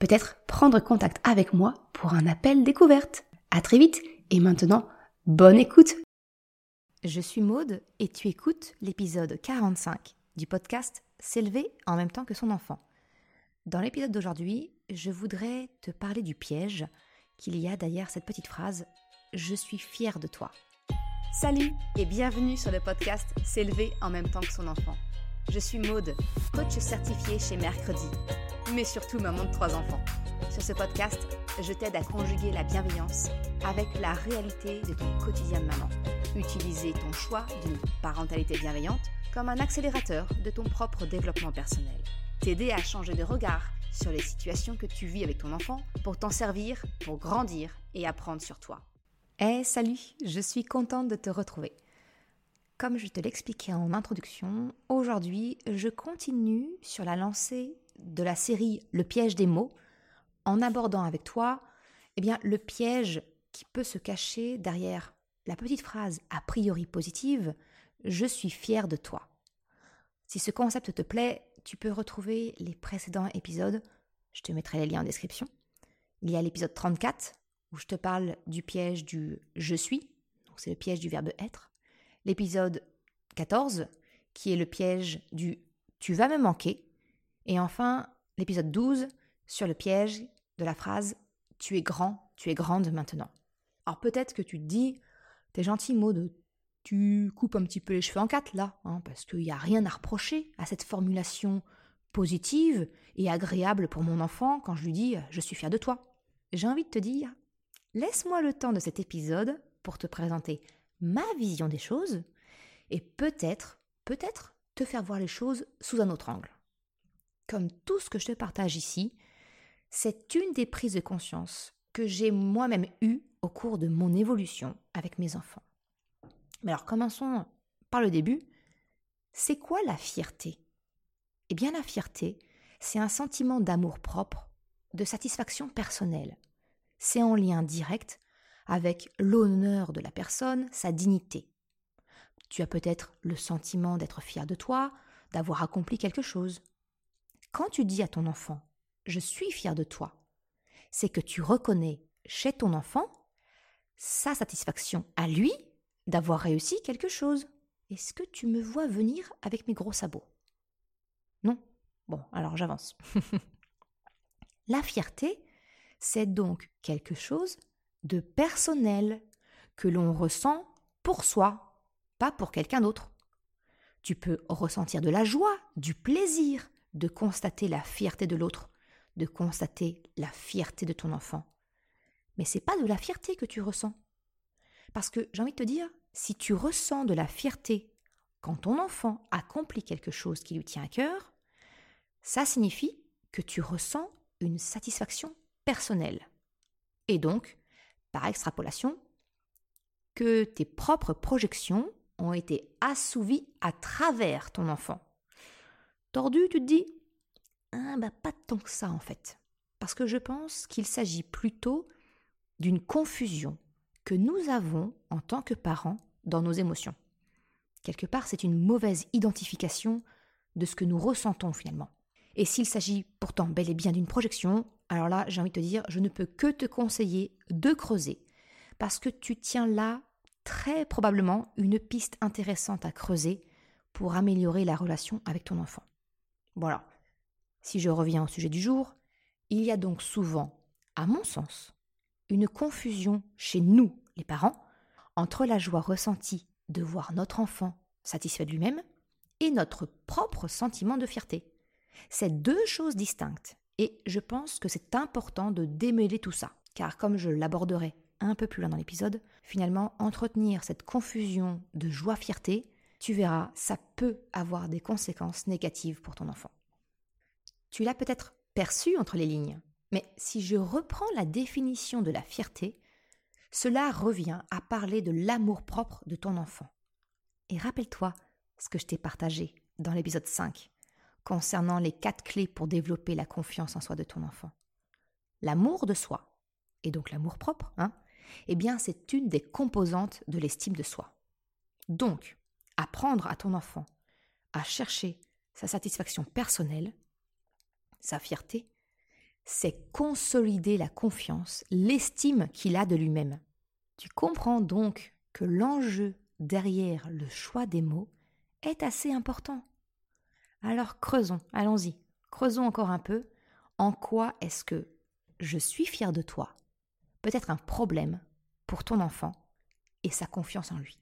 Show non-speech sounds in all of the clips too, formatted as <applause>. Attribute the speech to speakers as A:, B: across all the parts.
A: peut-être prendre contact avec moi pour un appel découverte. À très vite et maintenant, bonne écoute.
B: Je suis Maude et tu écoutes l'épisode 45 du podcast S'élever en même temps que son enfant. Dans l'épisode d'aujourd'hui, je voudrais te parler du piège qu'il y a derrière cette petite phrase Je suis fière de toi. Salut et bienvenue sur le podcast S'élever en même temps que son enfant. Je suis Maude, coach certifié chez Mercredi, mais surtout maman de trois enfants. Sur ce podcast, je t'aide à conjuguer la bienveillance avec la réalité de ton quotidien de maman. Utiliser ton choix d'une parentalité bienveillante comme un accélérateur de ton propre développement personnel. T'aider à changer de regard sur les situations que tu vis avec ton enfant pour t'en servir, pour grandir et apprendre sur toi. Eh salut, je suis contente de te retrouver. Comme je te l'expliquais en introduction, aujourd'hui je continue sur la lancée de la série Le piège des mots en abordant avec toi eh bien, le piège qui peut se cacher derrière la petite phrase a priori positive Je suis fier de toi. Si ce concept te plaît, tu peux retrouver les précédents épisodes. Je te mettrai les liens en description. Il y a l'épisode 34 où je te parle du piège du je suis, donc c'est le piège du verbe être l'épisode 14, qui est le piège du tu vas me manquer, et enfin l'épisode 12 sur le piège de la phrase tu es grand, tu es grande maintenant. Alors peut-être que tu te dis, t'es gentil Maud, tu coupes un petit peu les cheveux en quatre là, hein, parce qu'il n'y a rien à reprocher à cette formulation positive et agréable pour mon enfant quand je lui dis je suis fier de toi. J'ai envie de te dire, laisse-moi le temps de cet épisode pour te présenter ma vision des choses et peut-être, peut-être te faire voir les choses sous un autre angle. Comme tout ce que je te partage ici, c'est une des prises de conscience que j'ai moi-même eues au cours de mon évolution avec mes enfants. Mais alors commençons par le début. C'est quoi la fierté? Eh bien la fierté, c'est un sentiment d'amour propre, de satisfaction personnelle. C'est en lien direct avec l'honneur de la personne, sa dignité. Tu as peut-être le sentiment d'être fier de toi, d'avoir accompli quelque chose. Quand tu dis à ton enfant Je suis fier de toi, c'est que tu reconnais chez ton enfant sa satisfaction à lui d'avoir réussi quelque chose. Est-ce que tu me vois venir avec mes gros sabots? Non? Bon, alors j'avance. <laughs> La fierté, c'est donc quelque chose de personnel que l'on ressent pour soi, pas pour quelqu'un d'autre. Tu peux ressentir de la joie, du plaisir de constater la fierté de l'autre, de constater la fierté de ton enfant. Mais c'est pas de la fierté que tu ressens. Parce que j'ai envie de te dire, si tu ressens de la fierté quand ton enfant accomplit quelque chose qui lui tient à cœur, ça signifie que tu ressens une satisfaction personnelle. Et donc, par extrapolation, que tes propres projections ont été assouvies à travers ton enfant. Tordu, tu te dis ah, bah, Pas tant que ça en fait. Parce que je pense qu'il s'agit plutôt d'une confusion que nous avons en tant que parents dans nos émotions. Quelque part, c'est une mauvaise identification de ce que nous ressentons finalement. Et s'il s'agit pourtant bel et bien d'une projection, alors là, j'ai envie de te dire, je ne peux que te conseiller de creuser, parce que tu tiens là très probablement une piste intéressante à creuser pour améliorer la relation avec ton enfant. Voilà. Si je reviens au sujet du jour, il y a donc souvent, à mon sens, une confusion chez nous, les parents, entre la joie ressentie de voir notre enfant satisfait de lui-même et notre propre sentiment de fierté. C'est deux choses distinctes et je pense que c'est important de démêler tout ça, car comme je l'aborderai un peu plus loin dans l'épisode, finalement, entretenir cette confusion de joie-fierté, tu verras, ça peut avoir des conséquences négatives pour ton enfant. Tu l'as peut-être perçu entre les lignes, mais si je reprends la définition de la fierté, cela revient à parler de l'amour-propre de ton enfant. Et rappelle-toi ce que je t'ai partagé dans l'épisode 5 concernant les quatre clés pour développer la confiance en soi de ton enfant. L'amour de soi, et donc l'amour propre, hein, eh bien c'est une des composantes de l'estime de soi. Donc, apprendre à ton enfant à chercher sa satisfaction personnelle, sa fierté, c'est consolider la confiance, l'estime qu'il a de lui-même. Tu comprends donc que l'enjeu derrière le choix des mots est assez important. Alors creusons, allons-y, creusons encore un peu. En quoi est-ce que je suis fier de toi peut être un problème pour ton enfant et sa confiance en lui?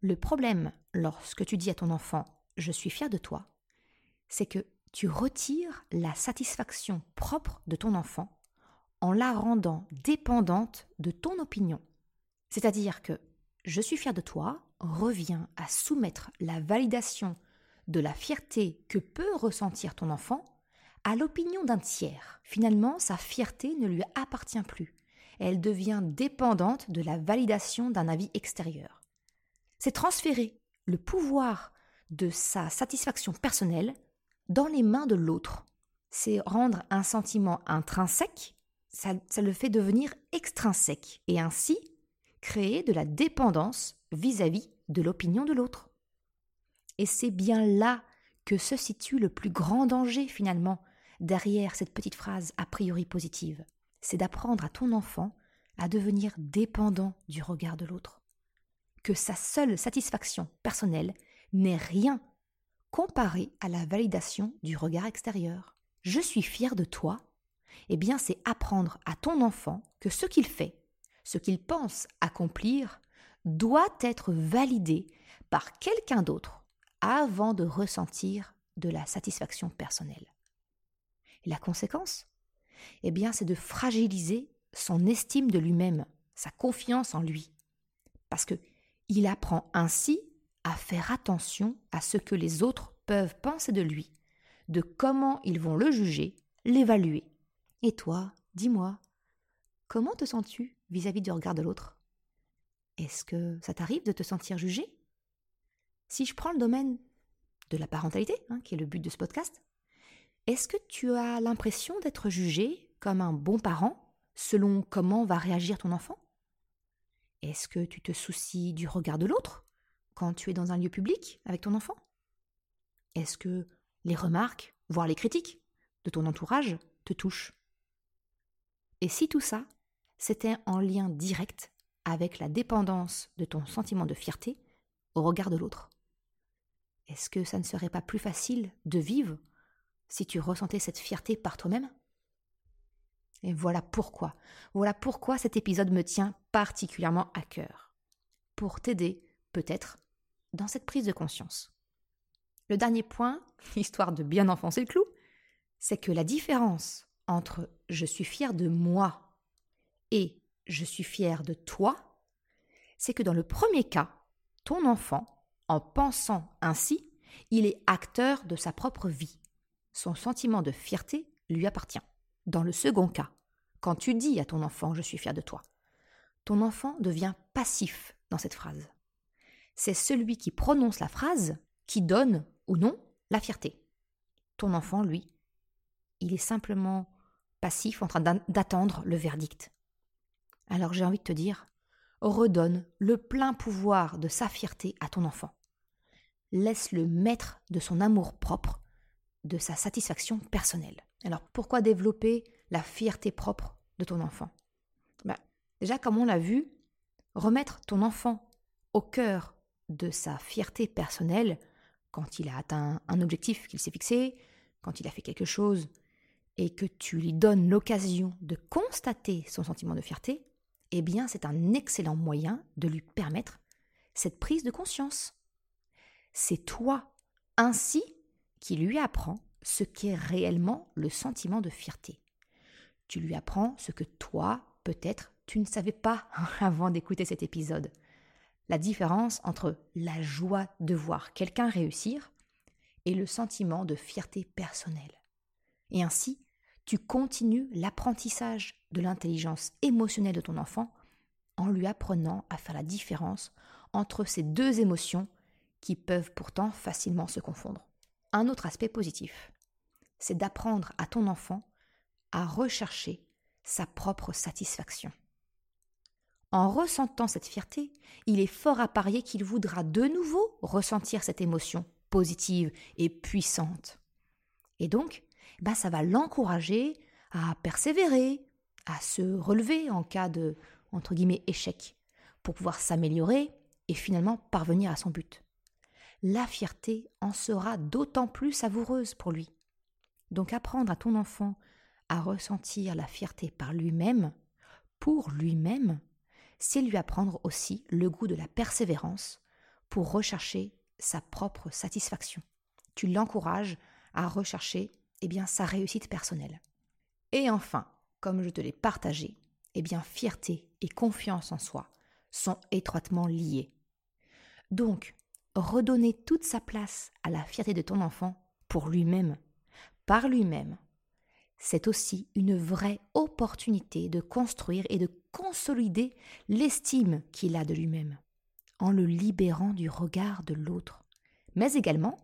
B: Le problème lorsque tu dis à ton enfant je suis fier de toi, c'est que tu retires la satisfaction propre de ton enfant en la rendant dépendante de ton opinion. C'est-à-dire que je suis fier de toi revient à soumettre la validation de la fierté que peut ressentir ton enfant à l'opinion d'un tiers. Finalement, sa fierté ne lui appartient plus. Elle devient dépendante de la validation d'un avis extérieur. C'est transférer le pouvoir de sa satisfaction personnelle dans les mains de l'autre. C'est rendre un sentiment intrinsèque, ça, le fait devenir extrinsèque, et ainsi créer de la dépendance vis-à-vis de l'opinion de l'autre. Et c'est bien là que se situe le plus grand danger finalement derrière cette petite phrase a priori positive. C'est d'apprendre à ton enfant à devenir dépendant du regard de l'autre. Que sa seule satisfaction personnelle n'est rien comparé à la validation du regard extérieur. Je suis fier de toi. Eh bien, c'est apprendre à ton enfant que ce qu'il fait, ce qu'il pense accomplir, doit être validé par quelqu'un d'autre avant de ressentir de la satisfaction personnelle. La conséquence? Eh bien, c'est de fragiliser son estime de lui-même, sa confiance en lui. Parce que il apprend ainsi à faire attention à ce que les autres peuvent penser de lui, de comment ils vont le juger, l'évaluer. Et toi, dis-moi, comment te sens-tu vis-à-vis du regard de l'autre? Est-ce que ça t'arrive de te sentir jugé? Si je prends le domaine de la parentalité, hein, qui est le but de ce podcast, est-ce que tu as l'impression d'être jugé comme un bon parent selon comment va réagir ton enfant? Est-ce que tu te soucies du regard de l'autre quand tu es dans un lieu public avec ton enfant? Est-ce que les remarques, voire les critiques de ton entourage te touchent? Et si tout ça, c'était en lien direct avec la dépendance de ton sentiment de fierté au regard de l'autre? Est-ce que ça ne serait pas plus facile de vivre si tu ressentais cette fierté par toi-même? Et voilà pourquoi, voilà pourquoi cet épisode me tient particulièrement à cœur. Pour t'aider, peut-être, dans cette prise de conscience. Le dernier point, <laughs> histoire de bien enfoncer le clou, c'est que la différence entre je suis fier de moi et je suis fier de toi, c'est que dans le premier cas, ton enfant, en pensant ainsi, il est acteur de sa propre vie. Son sentiment de fierté lui appartient. Dans le second cas, quand tu dis à ton enfant je suis fier de toi, ton enfant devient passif dans cette phrase c'est celui qui prononce la phrase qui donne ou non la fierté. Ton enfant, lui, il est simplement passif en train d'attendre le verdict. Alors j'ai envie de te dire, redonne le plein pouvoir de sa fierté à ton enfant. Laisse-le maître de son amour propre, de sa satisfaction personnelle. Alors pourquoi développer la fierté propre de ton enfant? Déjà, comme on l'a vu, remettre ton enfant au cœur de sa fierté personnelle quand il a atteint un objectif qu'il s'est fixé, quand il a fait quelque chose, et que tu lui donnes l'occasion de constater son sentiment de fierté, eh bien c'est un excellent moyen de lui permettre cette prise de conscience. C'est toi, ainsi, qui lui apprends ce qu'est réellement le sentiment de fierté. Tu lui apprends ce que toi, peut-être, tu ne savais pas <laughs> avant d'écouter cet épisode la différence entre la joie de voir quelqu'un réussir et le sentiment de fierté personnelle. Et ainsi, tu continues l'apprentissage de l'intelligence émotionnelle de ton enfant en lui apprenant à faire la différence entre ces deux émotions qui peuvent pourtant facilement se confondre. Un autre aspect positif, c'est d'apprendre à ton enfant à rechercher sa propre satisfaction. En ressentant cette fierté, il est fort à parier qu'il voudra de nouveau ressentir cette émotion positive et puissante. Et donc, bah, ça va l'encourager à persévérer, à se relever en cas de entre guillemets échec, pour pouvoir s'améliorer et finalement parvenir à son but. La fierté en sera d'autant plus savoureuse pour lui. Donc apprendre à ton enfant à ressentir la fierté par lui-même, pour lui-même, c'est lui apprendre aussi le goût de la persévérance pour rechercher sa propre satisfaction. Tu l'encourages à rechercher eh bien, sa réussite personnelle. Et enfin, comme je te l'ai partagé, eh bien, fierté et confiance en soi sont étroitement liés. Donc, redonner toute sa place à la fierté de ton enfant pour lui-même, par lui-même, c'est aussi une vraie opportunité de construire et de consolider l'estime qu'il a de lui-même, en le libérant du regard de l'autre, mais également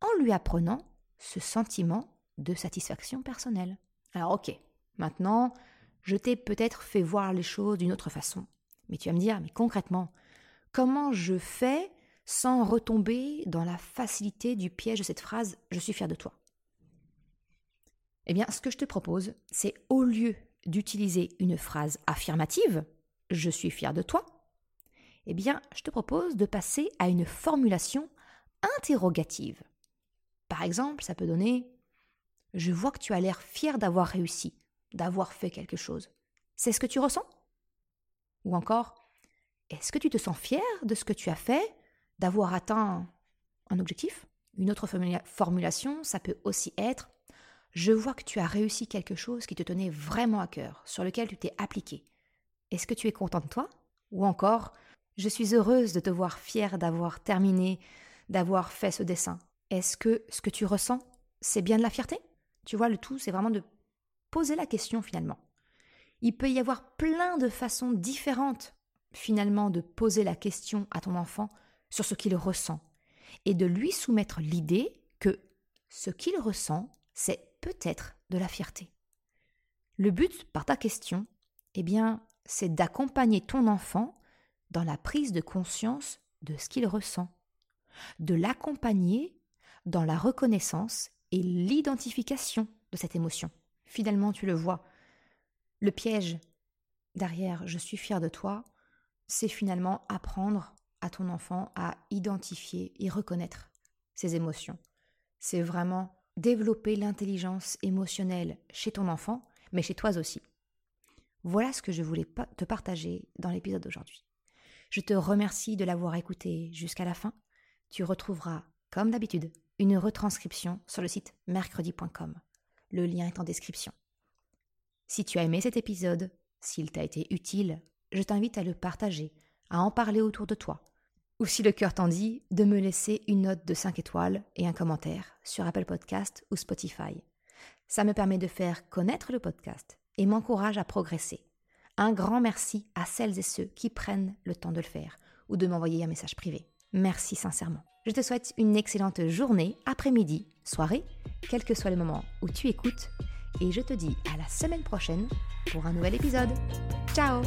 B: en lui apprenant ce sentiment de satisfaction personnelle. Alors ok, maintenant, je t'ai peut-être fait voir les choses d'une autre façon, mais tu vas me dire, mais concrètement, comment je fais sans retomber dans la facilité du piège de cette phrase ⁇ Je suis fier de toi ⁇ eh bien, ce que je te propose, c'est au lieu d'utiliser une phrase affirmative, je suis fier de toi, eh bien, je te propose de passer à une formulation interrogative. Par exemple, ça peut donner Je vois que tu as l'air fier d'avoir réussi, d'avoir fait quelque chose. C'est ce que tu ressens? Ou encore Est-ce que tu te sens fier de ce que tu as fait, d'avoir atteint un objectif? Une autre formulation, ça peut aussi être je vois que tu as réussi quelque chose qui te tenait vraiment à cœur, sur lequel tu t'es appliqué. Est-ce que tu es content de toi? Ou encore, je suis heureuse de te voir fière d'avoir terminé, d'avoir fait ce dessin. Est-ce que ce que tu ressens, c'est bien de la fierté? Tu vois, le tout, c'est vraiment de poser la question finalement. Il peut y avoir plein de façons différentes finalement de poser la question à ton enfant sur ce qu'il ressent et de lui soumettre l'idée que ce qu'il ressent, c'est peut-être de la fierté. Le but, par ta question, eh bien, c'est d'accompagner ton enfant dans la prise de conscience de ce qu'il ressent, de l'accompagner dans la reconnaissance et l'identification de cette émotion. Finalement, tu le vois, le piège derrière je suis fier de toi, c'est finalement apprendre à ton enfant à identifier et reconnaître ses émotions. C'est vraiment développer l'intelligence émotionnelle chez ton enfant, mais chez toi aussi. Voilà ce que je voulais te partager dans l'épisode d'aujourd'hui. Je te remercie de l'avoir écouté jusqu'à la fin. Tu retrouveras, comme d'habitude, une retranscription sur le site mercredi.com. Le lien est en description. Si tu as aimé cet épisode, s'il t'a été utile, je t'invite à le partager, à en parler autour de toi, ou si le cœur t'en dit, de me laisser une note de 5 étoiles et un commentaire sur Apple Podcast ou Spotify. Ça me permet de faire connaître le podcast et m'encourage à progresser. Un grand merci à celles et ceux qui prennent le temps de le faire ou de m'envoyer un message privé. Merci sincèrement. Je te souhaite une excellente journée, après-midi, soirée, quel que soit le moment où tu écoutes, et je te dis à la semaine prochaine pour un nouvel épisode. Ciao